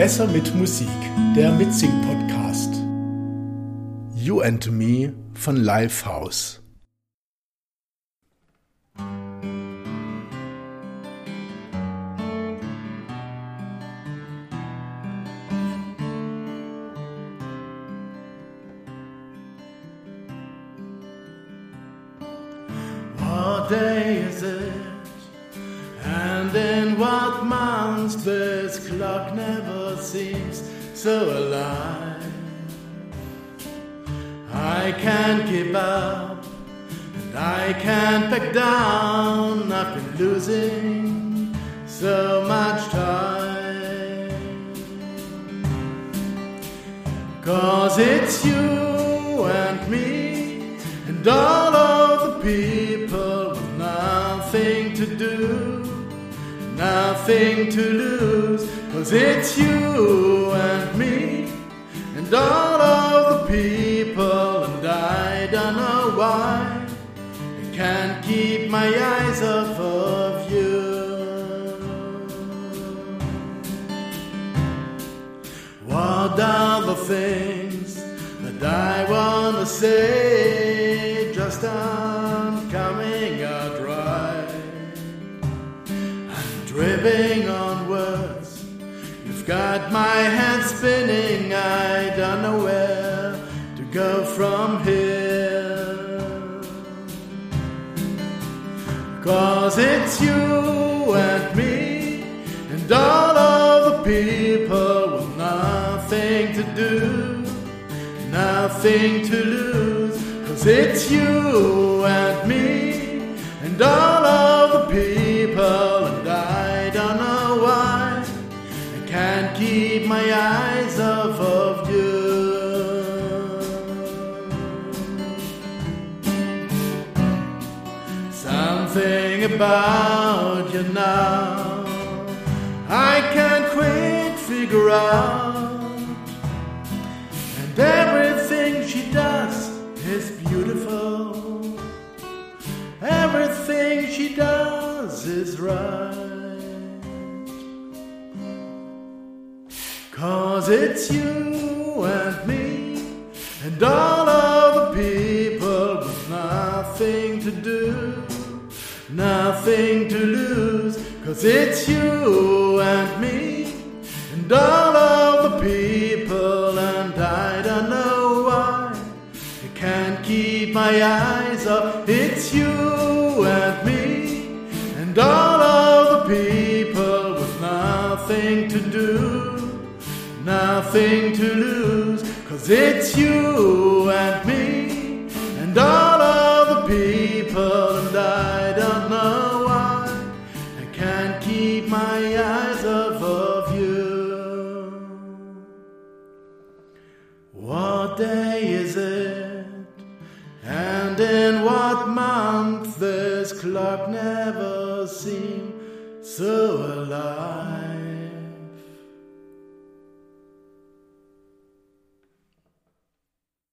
Besser mit Musik, der Mitsing-Podcast. You and Me von Lifehouse. What day is it? And in what month this clock never seems so alive? I can't keep up, and I can't back down. I've been losing so much time. Cause it's you and me and all nothing to lose. Cause it's you and me and all of the people, and I don't know why I can't keep my eyes off of you. What are the things that I wanna say? Just aren't dripping on words. You've got my head spinning. I don't know where to go from here. Cause it's you and me and all of the people with nothing to do, nothing to lose. Cause it's you and me my eyes off of you. Something about you now I can't quite figure out. And everything she does is beautiful. Everything she does is right. Cause it's you and me and all of the people with nothing to do, nothing to lose. Cause it's you and me and all of the people, and I don't know why I can't keep my eyes nothing to lose. Cause it's you and me and all of the people, and I don't know why I can't keep my eyes off of you. What day is it? And in what month this clock never seemed so alive?